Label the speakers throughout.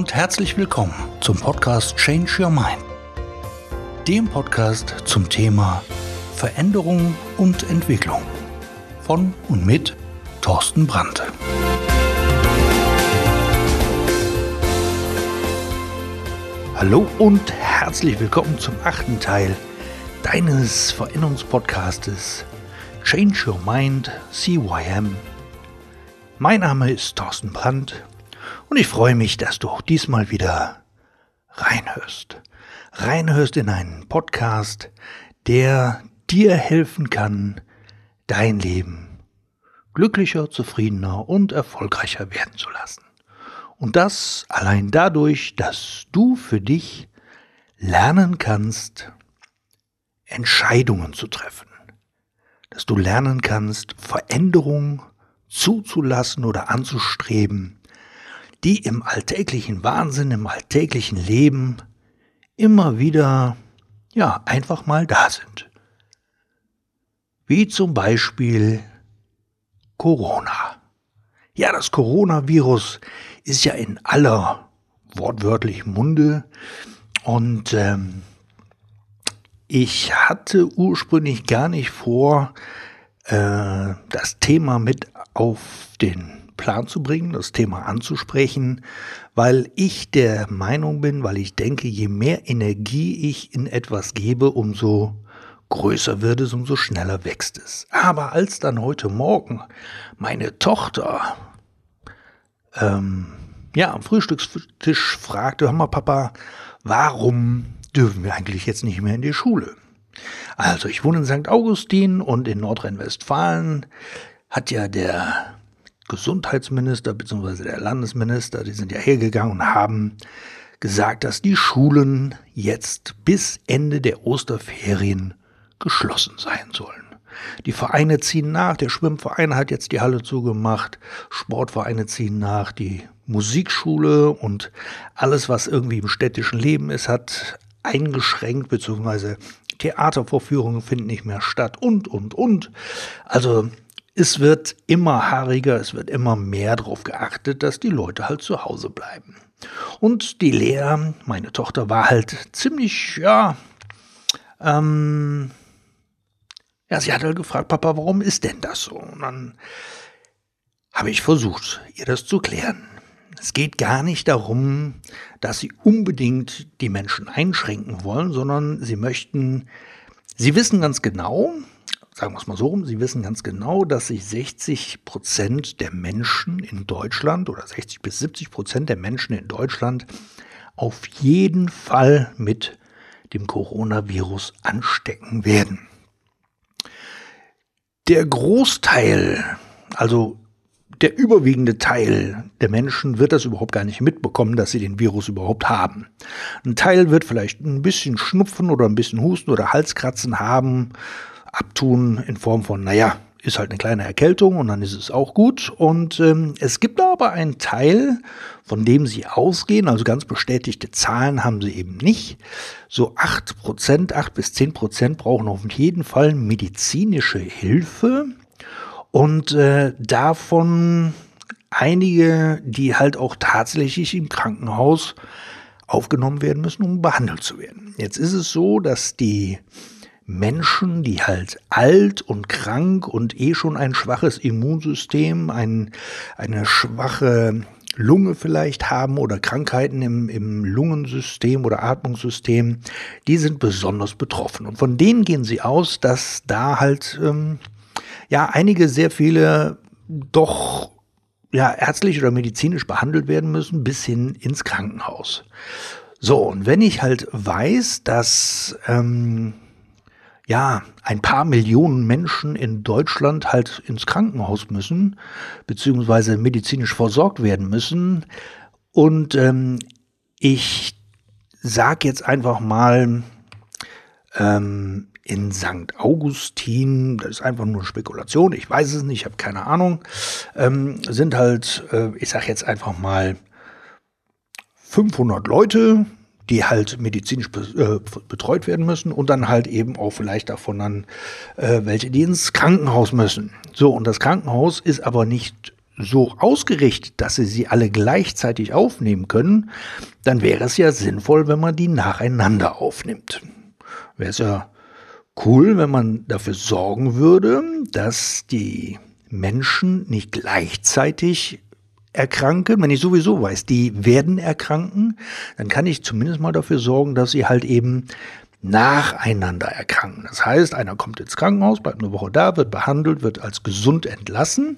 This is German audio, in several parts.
Speaker 1: und herzlich willkommen zum Podcast Change Your Mind, dem Podcast zum Thema Veränderung und Entwicklung von und mit Thorsten Brandt. Hallo und herzlich willkommen zum achten Teil deines Veränderungspodcastes Change Your Mind CYM. Mein Name ist Thorsten Brandt und ich freue mich, dass du auch diesmal wieder reinhörst. Reinhörst in einen Podcast, der dir helfen kann, dein Leben glücklicher, zufriedener und erfolgreicher werden zu lassen. Und das allein dadurch, dass du für dich lernen kannst, Entscheidungen zu treffen. Dass du lernen kannst, Veränderungen zuzulassen oder anzustreben, die im alltäglichen Wahnsinn, im alltäglichen Leben immer wieder, ja, einfach mal da sind. Wie zum Beispiel Corona. Ja, das Coronavirus ist ja in aller wortwörtlich Munde und ähm, ich hatte ursprünglich gar nicht vor, äh, das Thema mit auf den Plan zu bringen, das Thema anzusprechen, weil ich der Meinung bin, weil ich denke, je mehr Energie ich in etwas gebe, umso größer wird es, umso schneller wächst es. Aber als dann heute Morgen meine Tochter ähm, ja, am Frühstückstisch fragte, hör mal Papa, warum dürfen wir eigentlich jetzt nicht mehr in die Schule? Also ich wohne in St. Augustin und in Nordrhein-Westfalen hat ja der Gesundheitsminister bzw. der Landesminister, die sind ja hergegangen und haben gesagt, dass die Schulen jetzt bis Ende der Osterferien geschlossen sein sollen. Die Vereine ziehen nach, der Schwimmverein hat jetzt die Halle zugemacht, Sportvereine ziehen nach, die Musikschule und alles, was irgendwie im städtischen Leben ist, hat eingeschränkt, beziehungsweise Theatervorführungen finden nicht mehr statt und, und, und. Also es wird immer haariger, es wird immer mehr darauf geachtet, dass die Leute halt zu Hause bleiben. Und die Lea, meine Tochter, war halt ziemlich, ja, ähm, ja, sie hat halt gefragt, Papa, warum ist denn das so? Und dann habe ich versucht, ihr das zu klären. Es geht gar nicht darum, dass sie unbedingt die Menschen einschränken wollen, sondern sie möchten, sie wissen ganz genau, sagen wir es mal so rum, sie wissen ganz genau, dass sich 60 Prozent der Menschen in Deutschland oder 60 bis 70 Prozent der Menschen in Deutschland auf jeden Fall mit dem Coronavirus anstecken werden. Der Großteil, also der überwiegende Teil der Menschen wird das überhaupt gar nicht mitbekommen, dass sie den Virus überhaupt haben. Ein Teil wird vielleicht ein bisschen Schnupfen oder ein bisschen Husten oder Halskratzen haben, abtun in Form von, naja, ist halt eine kleine Erkältung und dann ist es auch gut. Und ähm, es gibt aber einen Teil, von dem sie ausgehen, also ganz bestätigte Zahlen haben sie eben nicht. So acht Prozent, acht bis zehn Prozent brauchen auf jeden Fall medizinische Hilfe. Und äh, davon einige, die halt auch tatsächlich im Krankenhaus aufgenommen werden müssen, um behandelt zu werden. Jetzt ist es so, dass die Menschen, die halt alt und krank und eh schon ein schwaches Immunsystem, ein, eine schwache Lunge vielleicht haben oder Krankheiten im, im Lungensystem oder Atmungssystem, die sind besonders betroffen. Und von denen gehen sie aus, dass da halt ähm, ja einige sehr viele doch ja ärztlich oder medizinisch behandelt werden müssen bis hin ins Krankenhaus. So, und wenn ich halt weiß, dass ähm, ja, ein paar Millionen Menschen in Deutschland halt ins Krankenhaus müssen, beziehungsweise medizinisch versorgt werden müssen. Und ähm, ich sage jetzt einfach mal, ähm, in St. Augustin, das ist einfach nur Spekulation, ich weiß es nicht, ich habe keine Ahnung, ähm, sind halt, äh, ich sage jetzt einfach mal, 500 Leute, die halt medizinisch äh, betreut werden müssen und dann halt eben auch vielleicht davon dann äh, welche, die ins Krankenhaus müssen. So, und das Krankenhaus ist aber nicht so ausgerichtet, dass sie sie alle gleichzeitig aufnehmen können, dann wäre es ja sinnvoll, wenn man die nacheinander aufnimmt. Wäre es ja cool, wenn man dafür sorgen würde, dass die Menschen nicht gleichzeitig erkranken, wenn ich sowieso weiß, die werden erkranken, dann kann ich zumindest mal dafür sorgen, dass sie halt eben nacheinander erkranken. Das heißt, einer kommt ins Krankenhaus, bleibt eine Woche da, wird behandelt, wird als gesund entlassen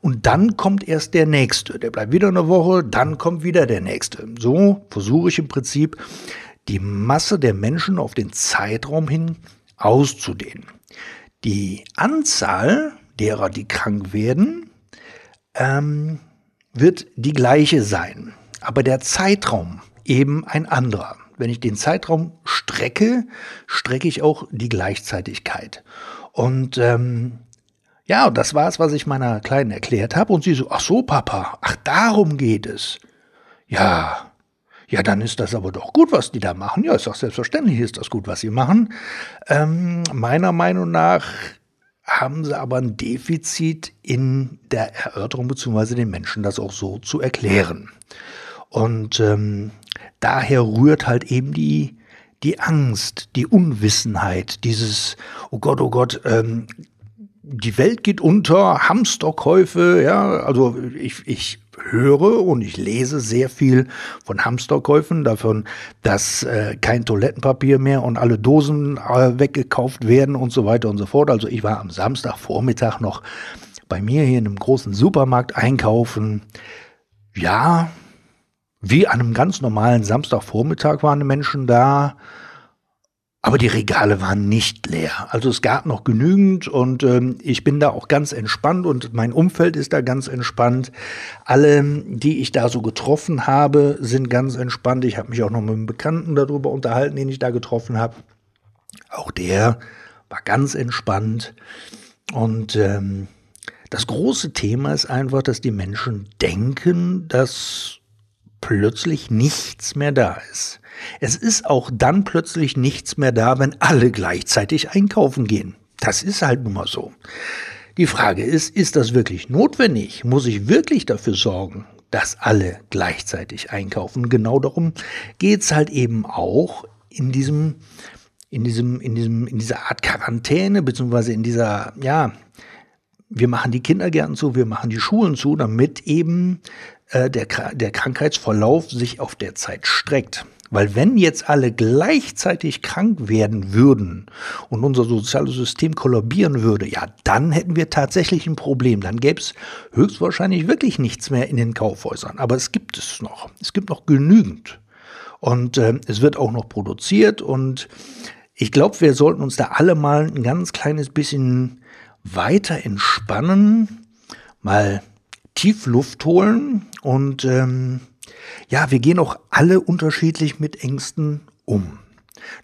Speaker 1: und dann kommt erst der Nächste. Der bleibt wieder eine Woche, dann kommt wieder der Nächste. So versuche ich im Prinzip die Masse der Menschen auf den Zeitraum hin auszudehnen. Die Anzahl derer, die krank werden, ähm, wird die gleiche sein, aber der Zeitraum eben ein anderer. Wenn ich den Zeitraum strecke, strecke ich auch die Gleichzeitigkeit. Und ähm, ja, das war es, was ich meiner Kleinen erklärt habe. Und sie so, ach so, Papa, ach darum geht es. Ja, ja, dann ist das aber doch gut, was die da machen. Ja, ist doch selbstverständlich, ist das gut, was sie machen. Ähm, meiner Meinung nach haben sie aber ein Defizit in der Erörterung, beziehungsweise den Menschen das auch so zu erklären. Und ähm, daher rührt halt eben die, die Angst, die Unwissenheit, dieses, oh Gott, oh Gott, ähm, die Welt geht unter, Hamsterkäufe, ja, also ich, ich höre und ich lese sehr viel von Hamsterkäufen, davon, dass äh, kein Toilettenpapier mehr und alle Dosen äh, weggekauft werden und so weiter und so fort. Also ich war am Samstagvormittag noch bei mir hier in einem großen Supermarkt einkaufen. Ja, wie an einem ganz normalen Samstagvormittag waren Menschen da, aber die Regale waren nicht leer. Also es gab noch genügend und ähm, ich bin da auch ganz entspannt und mein Umfeld ist da ganz entspannt. Alle, die ich da so getroffen habe, sind ganz entspannt. Ich habe mich auch noch mit einem Bekannten darüber unterhalten, den ich da getroffen habe. Auch der war ganz entspannt. Und ähm, das große Thema ist einfach, dass die Menschen denken, dass plötzlich nichts mehr da ist. Es ist auch dann plötzlich nichts mehr da, wenn alle gleichzeitig einkaufen gehen. Das ist halt nun mal so. Die Frage ist, ist das wirklich notwendig? Muss ich wirklich dafür sorgen, dass alle gleichzeitig einkaufen? Genau darum geht's halt eben auch in diesem, in diesem, in diesem, in dieser Art Quarantäne, beziehungsweise in dieser, ja, wir machen die Kindergärten zu, wir machen die Schulen zu, damit eben äh, der, der Krankheitsverlauf sich auf der Zeit streckt. Weil wenn jetzt alle gleichzeitig krank werden würden und unser soziales System kollabieren würde, ja, dann hätten wir tatsächlich ein Problem. Dann gäbe es höchstwahrscheinlich wirklich nichts mehr in den Kaufhäusern. Aber es gibt es noch. Es gibt noch genügend. Und äh, es wird auch noch produziert. Und ich glaube, wir sollten uns da alle mal ein ganz kleines bisschen weiter entspannen, mal tief Luft holen und ähm, ja, wir gehen auch alle unterschiedlich mit Ängsten um.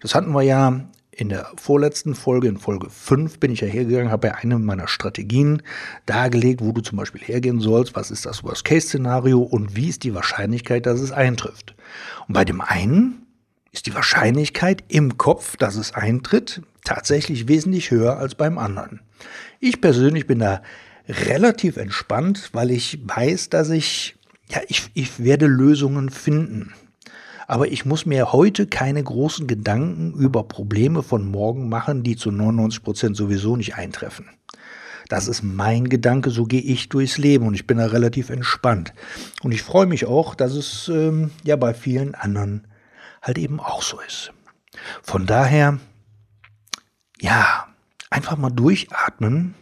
Speaker 1: Das hatten wir ja in der vorletzten Folge, in Folge 5 bin ich ja hergegangen, habe ja eine meiner Strategien dargelegt, wo du zum Beispiel hergehen sollst, was ist das Worst-Case-Szenario und wie ist die Wahrscheinlichkeit, dass es eintrifft. Und bei dem einen ist die Wahrscheinlichkeit im Kopf, dass es eintritt, tatsächlich wesentlich höher als beim anderen. Ich persönlich bin da relativ entspannt, weil ich weiß, dass ich, ja, ich, ich werde Lösungen finden. Aber ich muss mir heute keine großen Gedanken über Probleme von morgen machen, die zu 99 Prozent sowieso nicht eintreffen. Das ist mein Gedanke, so gehe ich durchs Leben und ich bin da relativ entspannt. Und ich freue mich auch, dass es ähm, ja bei vielen anderen halt eben auch so ist. Von daher, ja, einfach mal durchatmen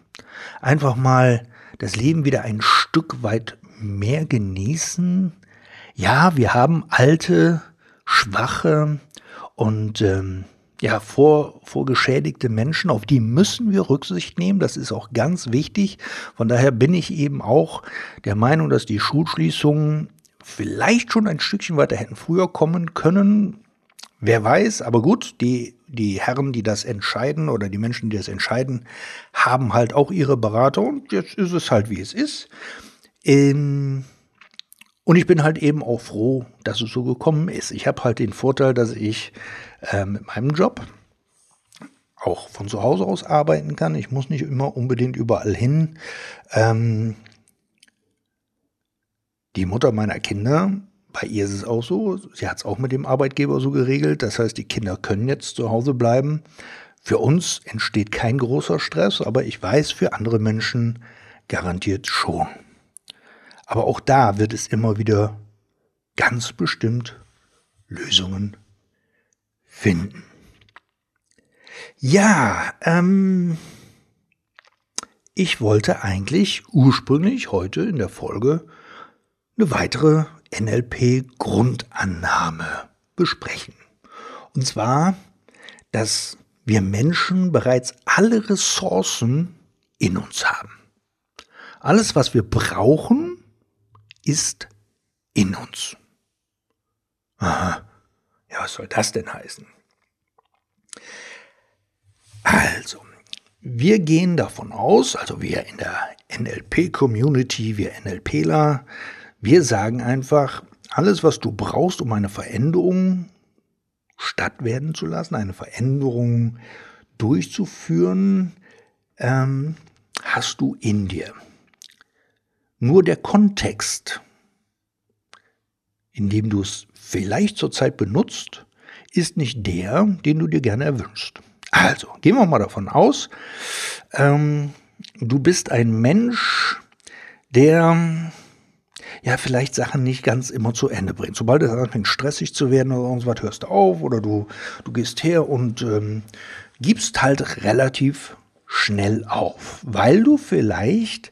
Speaker 1: einfach mal das Leben wieder ein Stück weit mehr genießen. Ja, wir haben alte, schwache und ähm, ja, vor, vorgeschädigte Menschen, auf die müssen wir Rücksicht nehmen. Das ist auch ganz wichtig. Von daher bin ich eben auch der Meinung, dass die Schulschließungen vielleicht schon ein Stückchen weiter hätten früher kommen können. Wer weiß, aber gut, die, die Herren, die das entscheiden oder die Menschen, die das entscheiden, haben halt auch ihre Berater und jetzt ist es halt, wie es ist. Ähm, und ich bin halt eben auch froh, dass es so gekommen ist. Ich habe halt den Vorteil, dass ich äh, mit meinem Job auch von zu Hause aus arbeiten kann. Ich muss nicht immer unbedingt überall hin. Ähm, Die Mutter meiner Kinder, bei ihr ist es auch so, sie hat es auch mit dem Arbeitgeber so geregelt. Das heißt, die Kinder können jetzt zu Hause bleiben. Für uns entsteht kein großer Stress, aber ich weiß, für andere Menschen garantiert schon. Aber auch da wird es immer wieder ganz bestimmt Lösungen finden. Ja, ähm, ich wollte eigentlich ursprünglich heute in der Folge eine weitere NLP-Grundannahme besprechen. Und zwar, dass wir Menschen bereits alle Ressourcen in uns haben. Alles, was wir brauchen, ist in uns. Aha. Ja, was soll das denn heißen? Also, wir gehen davon aus, also wir in der NLP-Community, wir NLPler, wir sagen einfach, alles, was du brauchst, um eine Veränderung statt werden zu lassen, eine Veränderung durchzuführen, ähm, hast du in dir. Nur der Kontext, in dem du es vielleicht zurzeit benutzt, ist nicht der, den du dir gerne erwünschst. Also, gehen wir mal davon aus, ähm, du bist ein Mensch, der ja vielleicht Sachen nicht ganz immer zu Ende bringt. Sobald es anfängt stressig zu werden oder irgendwas, hörst du auf oder du, du gehst her und ähm, gibst halt relativ schnell auf, weil du vielleicht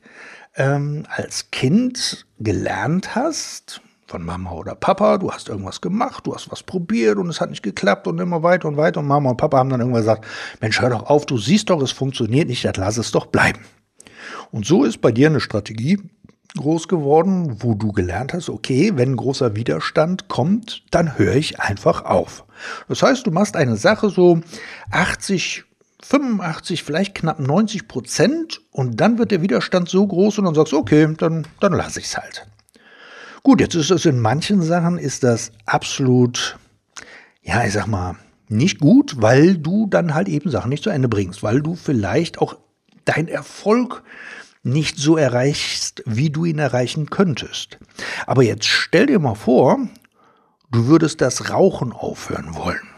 Speaker 1: ähm, als Kind gelernt hast, von Mama oder Papa, du hast irgendwas gemacht, du hast was probiert und es hat nicht geklappt und immer weiter und weiter und Mama und Papa haben dann irgendwann gesagt, Mensch, hör doch auf, du siehst doch, es funktioniert nicht, dann lass es doch bleiben. Und so ist bei dir eine Strategie groß geworden, wo du gelernt hast, okay, wenn großer Widerstand kommt, dann höre ich einfach auf. Das heißt, du machst eine Sache so 80, 85, vielleicht knapp 90 Prozent und dann wird der Widerstand so groß und dann sagst du, okay, dann, dann lasse ich es halt. Gut, jetzt ist es in manchen Sachen ist das absolut, ja, ich sag mal, nicht gut, weil du dann halt eben Sachen nicht zu Ende bringst, weil du vielleicht auch dein Erfolg nicht so erreichst, wie du ihn erreichen könntest. Aber jetzt stell dir mal vor, du würdest das Rauchen aufhören wollen.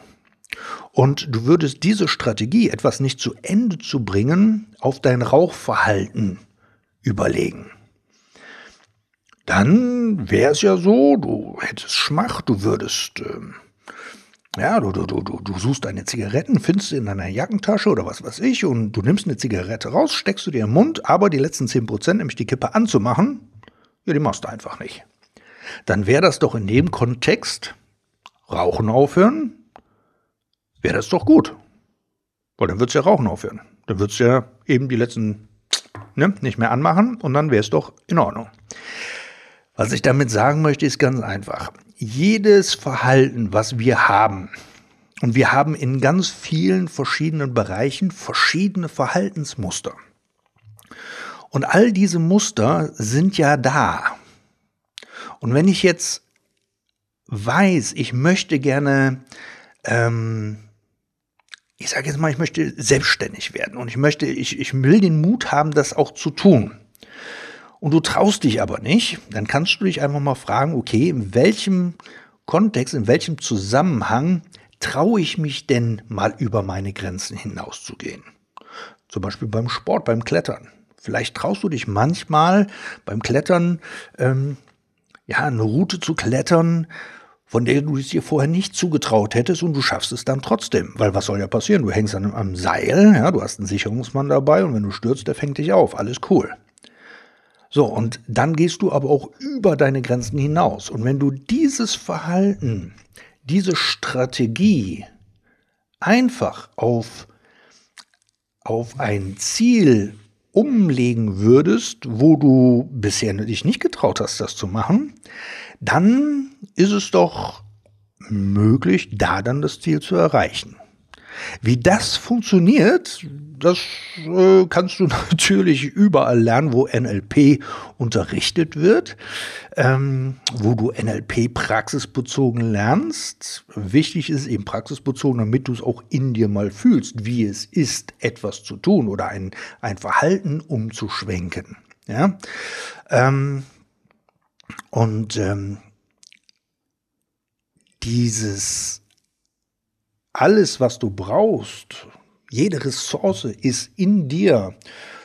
Speaker 1: Und du würdest diese Strategie, etwas nicht zu Ende zu bringen, auf dein Rauchverhalten überlegen dann wäre es ja so, du hättest Schmach, du würdest, ähm, ja, du, du, du, du suchst deine Zigaretten, findest sie in deiner Jackentasche oder was weiß ich und du nimmst eine Zigarette raus, steckst du dir im Mund, aber die letzten 10%, nämlich die Kippe anzumachen, ja, die machst du einfach nicht. Dann wäre das doch in dem Kontext, Rauchen aufhören, wäre das doch gut. Weil dann würdest du ja Rauchen aufhören. Dann würdest du ja eben die letzten ne, nicht mehr anmachen und dann wäre es doch in Ordnung. Was ich damit sagen möchte, ist ganz einfach. Jedes Verhalten, was wir haben, und wir haben in ganz vielen verschiedenen Bereichen verschiedene Verhaltensmuster. Und all diese Muster sind ja da. Und wenn ich jetzt weiß, ich möchte gerne, ähm, ich sage jetzt mal, ich möchte selbstständig werden und ich möchte, ich, ich will den Mut haben, das auch zu tun und du traust dich aber nicht, dann kannst du dich einfach mal fragen, okay, in welchem Kontext, in welchem Zusammenhang traue ich mich denn mal über meine Grenzen hinauszugehen? Zum Beispiel beim Sport, beim Klettern. Vielleicht traust du dich manchmal beim Klettern, ähm, ja, eine Route zu klettern, von der du es dir vorher nicht zugetraut hättest und du schaffst es dann trotzdem. Weil was soll ja passieren? Du hängst dann am Seil, ja, du hast einen Sicherungsmann dabei und wenn du stürzt, der fängt dich auf. Alles cool. So, und dann gehst du aber auch über deine Grenzen hinaus. Und wenn du dieses Verhalten, diese Strategie einfach auf, auf ein Ziel umlegen würdest, wo du bisher dich nicht getraut hast, das zu machen, dann ist es doch möglich, da dann das Ziel zu erreichen. Wie das funktioniert, das äh, kannst du natürlich überall lernen, wo NLP unterrichtet wird, ähm, wo du NLP praxisbezogen lernst. Wichtig ist eben praxisbezogen, damit du es auch in dir mal fühlst, wie es ist, etwas zu tun oder ein, ein Verhalten umzuschwenken. Ja? Ähm, Und ähm, dieses alles, was du brauchst, jede Ressource ist in dir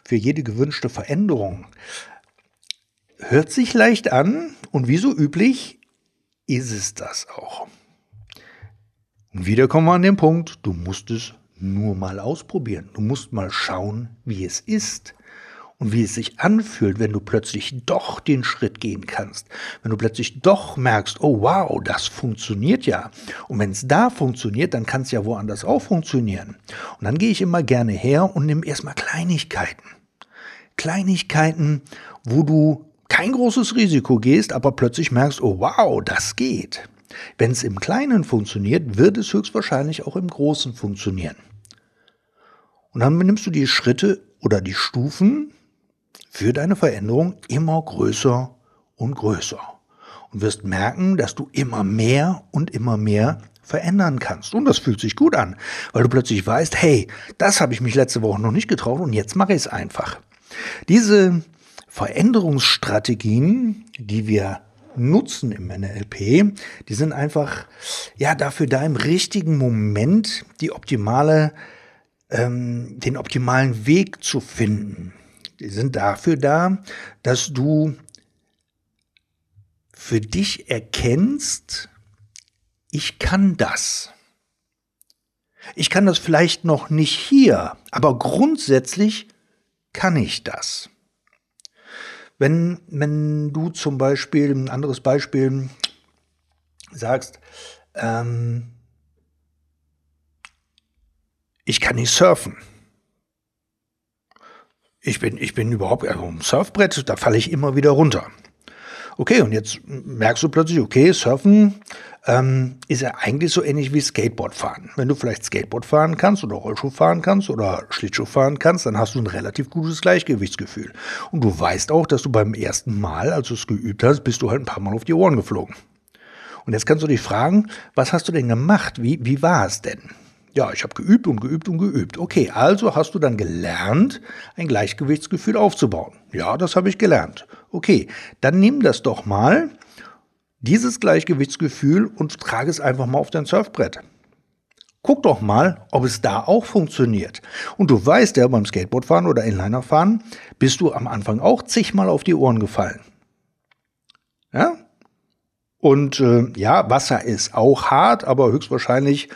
Speaker 1: für jede gewünschte Veränderung. Hört sich leicht an und wie so üblich ist es das auch. Und wieder kommen wir an den Punkt, du musst es nur mal ausprobieren. Du musst mal schauen, wie es ist und wie es sich anfühlt, wenn du plötzlich doch den Schritt gehen kannst. Wenn du plötzlich doch merkst, oh wow, das funktioniert ja. Und wenn es da funktioniert, dann kann es ja woanders auch funktionieren. Und dann gehe ich immer gerne her und nehme erstmal Kleinigkeiten. Kleinigkeiten, wo du kein großes Risiko gehst, aber plötzlich merkst, oh wow, das geht. Wenn es im Kleinen funktioniert, wird es höchstwahrscheinlich auch im Großen funktionieren. Und dann nimmst du die Schritte oder die Stufen für deine Veränderung immer größer und größer. Und wirst merken, dass du immer mehr und immer mehr verändern kannst. Und das fühlt sich gut an, weil du plötzlich weißt, hey, das habe ich mich letzte Woche noch nicht getraut und jetzt mache ich es einfach. Diese Veränderungsstrategien, die wir nutzen im NLP, die sind einfach ja dafür da im richtigen Moment die optimale, ähm, den optimalen Weg zu finden. Die sind dafür da, dass du für dich erkennst, ich kann das. Ich kann das vielleicht noch nicht hier, aber grundsätzlich kann ich das. Wenn, wenn du zum Beispiel, ein anderes Beispiel, sagst, ähm, ich kann nicht surfen. Ich bin, ich bin überhaupt, also im Surfbrett, da falle ich immer wieder runter. Okay, und jetzt merkst du plötzlich, okay, Surfen ähm, ist ja eigentlich so ähnlich wie Skateboard fahren. Wenn du vielleicht Skateboard fahren kannst oder Rollschuh fahren kannst oder Schlittschuh fahren kannst, dann hast du ein relativ gutes Gleichgewichtsgefühl. Und du weißt auch, dass du beim ersten Mal, als du es geübt hast, bist du halt ein paar Mal auf die Ohren geflogen. Und jetzt kannst du dich fragen, was hast du denn gemacht? Wie, wie war es denn? Ja, ich habe geübt und geübt und geübt. Okay, also hast du dann gelernt, ein Gleichgewichtsgefühl aufzubauen. Ja, das habe ich gelernt. Okay, dann nimm das doch mal, dieses Gleichgewichtsgefühl, und trage es einfach mal auf dein Surfbrett. Guck doch mal, ob es da auch funktioniert. Und du weißt ja, beim Skateboardfahren oder Inlinerfahren bist du am Anfang auch zigmal auf die Ohren gefallen. Ja? Und äh, ja, Wasser ist auch hart, aber höchstwahrscheinlich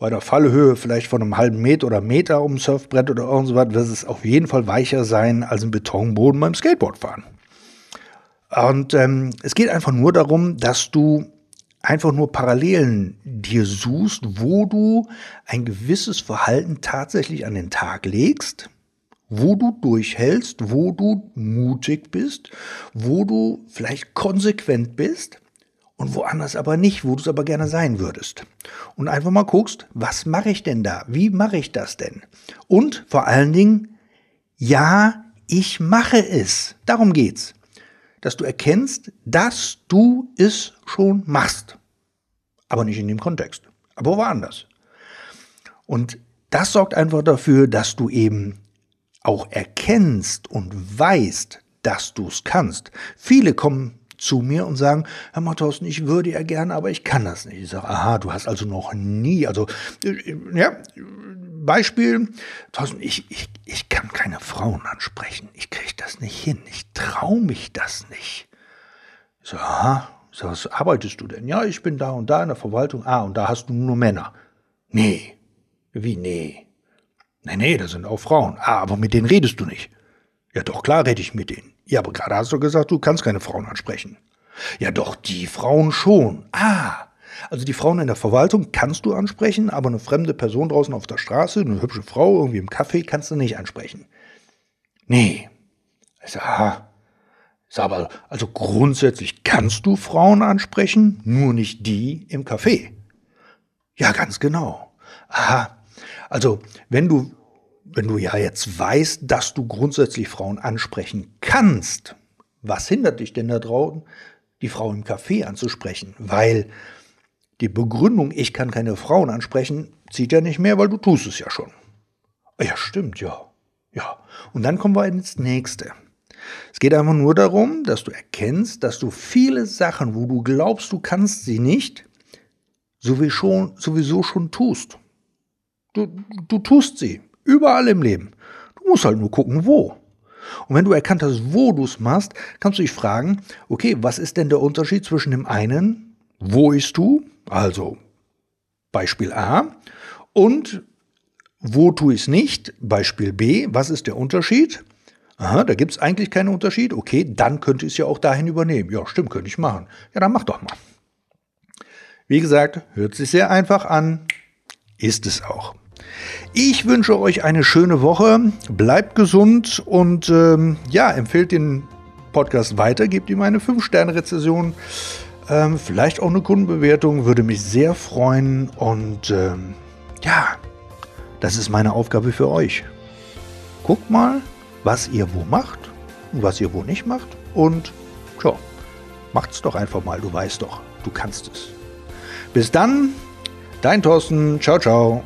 Speaker 1: bei der Fallhöhe vielleicht von einem halben Meter oder Meter um Surfbrett oder irgendwas, wird es auf jeden Fall weicher sein als ein Betonboden beim Skateboardfahren. Und ähm, es geht einfach nur darum, dass du einfach nur Parallelen dir suchst, wo du ein gewisses Verhalten tatsächlich an den Tag legst, wo du durchhältst, wo du mutig bist, wo du vielleicht konsequent bist und woanders aber nicht, wo du es aber gerne sein würdest. Und einfach mal guckst, was mache ich denn da? Wie mache ich das denn? Und vor allen Dingen, ja, ich mache es. Darum geht's. Dass du erkennst, dass du es schon machst. Aber nicht in dem Kontext. Aber woanders. Und das sorgt einfach dafür, dass du eben auch erkennst und weißt, dass du es kannst. Viele kommen zu mir und sagen, Herr Matthausen, ich würde ja gerne, aber ich kann das nicht. Ich sage, aha, du hast also noch nie, also ja, Beispiel, Thorsten, ich, ich, ich kann keine Frauen ansprechen. Ich kriege das nicht hin. Ich traue mich das nicht. Ich sage, aha, ich was arbeitest du denn? Ja, ich bin da und da in der Verwaltung. Ah, und da hast du nur Männer. Nee. Wie nee? Nee, nee, das sind auch Frauen. Ah, aber mit denen redest du nicht. Ja, doch, klar rede ich mit denen. Ja, aber gerade hast du gesagt, du kannst keine Frauen ansprechen. Ja, doch, die Frauen schon. Ah, also die Frauen in der Verwaltung kannst du ansprechen, aber eine fremde Person draußen auf der Straße, eine hübsche Frau irgendwie im Café, kannst du nicht ansprechen. Nee. Ich sag, aha. Sag aber, also grundsätzlich kannst du Frauen ansprechen, nur nicht die im Café. Ja, ganz genau. Aha. Also, wenn du wenn du ja jetzt weißt, dass du grundsätzlich Frauen ansprechen kannst, was hindert dich denn daran, die Frau im Café anzusprechen? Weil die Begründung, ich kann keine Frauen ansprechen, zieht ja nicht mehr, weil du tust es ja schon. Ja, stimmt, ja. Ja. Und dann kommen wir ins nächste. Es geht einfach nur darum, dass du erkennst, dass du viele Sachen, wo du glaubst, du kannst sie nicht, sowieso schon tust. Du, du tust sie. Überall im Leben. Du musst halt nur gucken, wo. Und wenn du erkannt hast, wo du es machst, kannst du dich fragen, okay, was ist denn der Unterschied zwischen dem einen, wo ich du, also Beispiel A, und wo tue ich es nicht, Beispiel B, was ist der Unterschied? Aha, da gibt es eigentlich keinen Unterschied. Okay, dann könnte ich es ja auch dahin übernehmen. Ja, stimmt, könnte ich machen. Ja, dann mach doch mal. Wie gesagt, hört sich sehr einfach an, ist es auch. Ich wünsche euch eine schöne Woche, bleibt gesund und ähm, ja, empfehlt den Podcast weiter, gebt ihm eine 5-Sterne-Rezession, ähm, vielleicht auch eine Kundenbewertung, würde mich sehr freuen und ähm, ja, das ist meine Aufgabe für euch. Guckt mal, was ihr wo macht und was ihr wo nicht macht und tja, macht's doch einfach mal, du weißt doch, du kannst es. Bis dann, dein Thorsten, ciao, ciao.